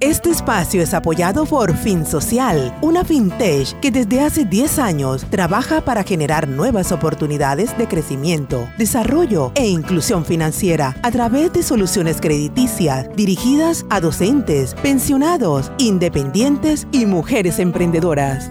Este espacio es apoyado por Fin Social, una fintech que desde hace 10 años trabaja para generar nuevas oportunidades de crecimiento, desarrollo e inclusión financiera a través de soluciones crediticias dirigidas a docentes, pensionados, independientes y mujeres emprendedoras.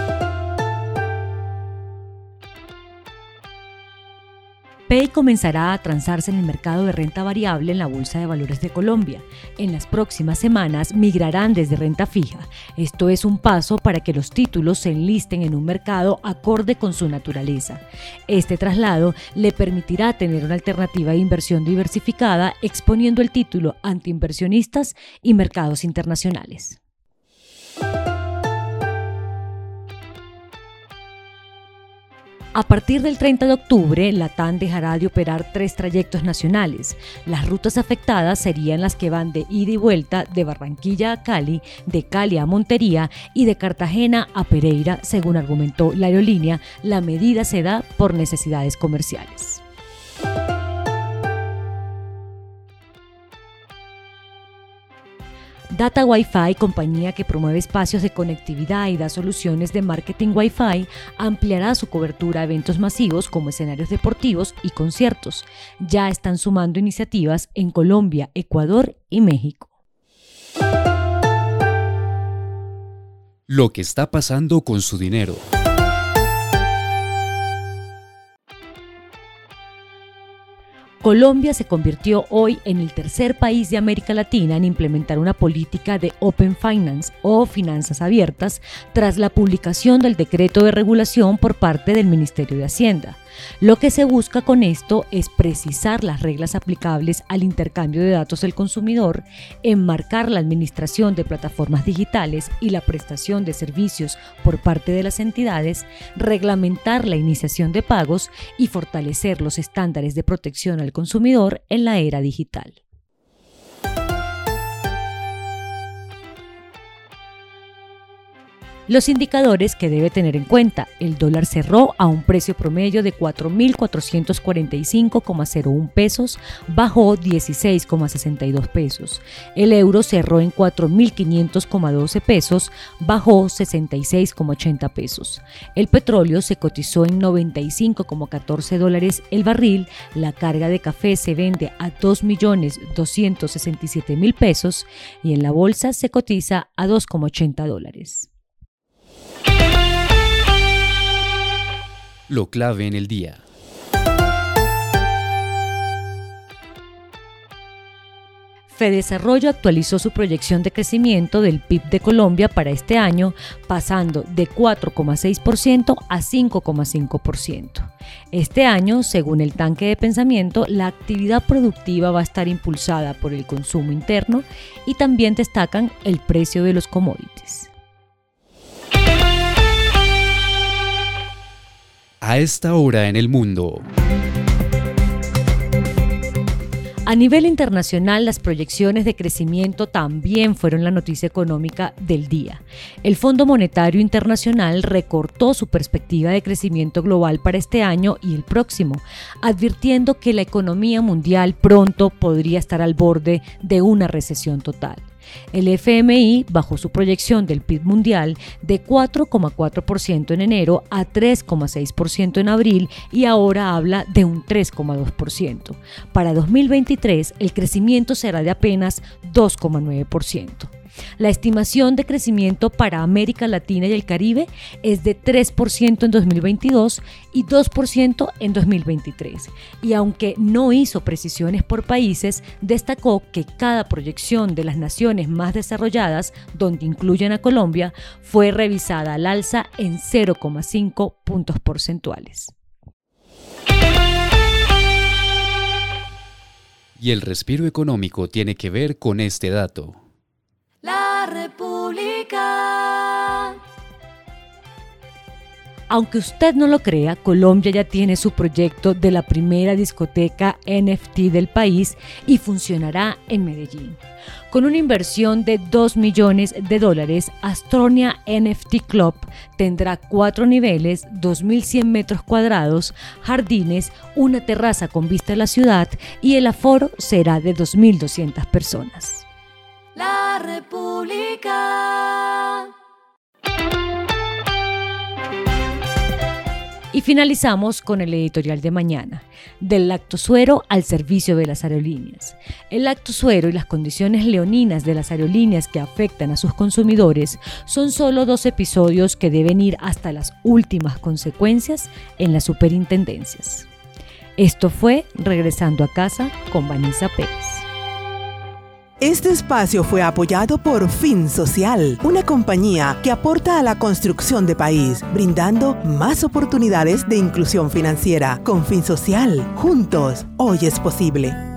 Pay comenzará a transarse en el mercado de renta variable en la Bolsa de Valores de Colombia. En las próximas semanas migrarán desde renta fija. Esto es un paso para que los títulos se enlisten en un mercado acorde con su naturaleza. Este traslado le permitirá tener una alternativa de inversión diversificada exponiendo el título ante inversionistas y mercados internacionales. A partir del 30 de octubre, la TAN dejará de operar tres trayectos nacionales. Las rutas afectadas serían las que van de ida y vuelta de Barranquilla a Cali, de Cali a Montería y de Cartagena a Pereira, según argumentó la aerolínea. La medida se da por necesidades comerciales. Data Wi-Fi, compañía que promueve espacios de conectividad y da soluciones de marketing Wi-Fi, ampliará su cobertura a eventos masivos como escenarios deportivos y conciertos. Ya están sumando iniciativas en Colombia, Ecuador y México. Lo que está pasando con su dinero. Colombia se convirtió hoy en el tercer país de América Latina en implementar una política de Open Finance o finanzas abiertas tras la publicación del decreto de regulación por parte del Ministerio de Hacienda. Lo que se busca con esto es precisar las reglas aplicables al intercambio de datos del consumidor, enmarcar la administración de plataformas digitales y la prestación de servicios por parte de las entidades, reglamentar la iniciación de pagos y fortalecer los estándares de protección al consumidor en la era digital. Los indicadores que debe tener en cuenta. El dólar cerró a un precio promedio de 4.445,01 pesos, bajó 16,62 pesos. El euro cerró en 4.500,12 pesos, bajó 66,80 pesos. El petróleo se cotizó en 95,14 dólares el barril. La carga de café se vende a 2.267.000 pesos y en la bolsa se cotiza a 2,80 dólares. Lo clave en el día. Fedesarrollo actualizó su proyección de crecimiento del PIB de Colombia para este año, pasando de 4,6% a 5,5%. Este año, según el tanque de pensamiento, la actividad productiva va a estar impulsada por el consumo interno y también destacan el precio de los commodities. A esta hora en el mundo. A nivel internacional, las proyecciones de crecimiento también fueron la noticia económica del día. El Fondo Monetario Internacional recortó su perspectiva de crecimiento global para este año y el próximo, advirtiendo que la economía mundial pronto podría estar al borde de una recesión total. El FMI bajó su proyección del PIB mundial de 4,4% en enero a 3,6% en abril y ahora habla de un 3,2%. Para 2023 el crecimiento será de apenas 2,9%. La estimación de crecimiento para América Latina y el Caribe es de 3% en 2022 y 2% en 2023. Y aunque no hizo precisiones por países, destacó que cada proyección de las naciones más desarrolladas, donde incluyen a Colombia, fue revisada al alza en 0,5 puntos porcentuales. Y el respiro económico tiene que ver con este dato. La República. Aunque usted no lo crea, Colombia ya tiene su proyecto de la primera discoteca NFT del país y funcionará en Medellín. Con una inversión de 2 millones de dólares, Astronia NFT Club tendrá cuatro niveles, 2.100 metros cuadrados, jardines, una terraza con vista a la ciudad y el aforo será de 2.200 personas. La República. Y finalizamos con el editorial de mañana, del lactosuero al servicio de las aerolíneas. El lactosuero y las condiciones leoninas de las aerolíneas que afectan a sus consumidores son solo dos episodios que deben ir hasta las últimas consecuencias en las superintendencias. Esto fue Regresando a casa con Vanessa Pérez. Este espacio fue apoyado por Fin Social, una compañía que aporta a la construcción de país, brindando más oportunidades de inclusión financiera. Con Fin Social, juntos, hoy es posible.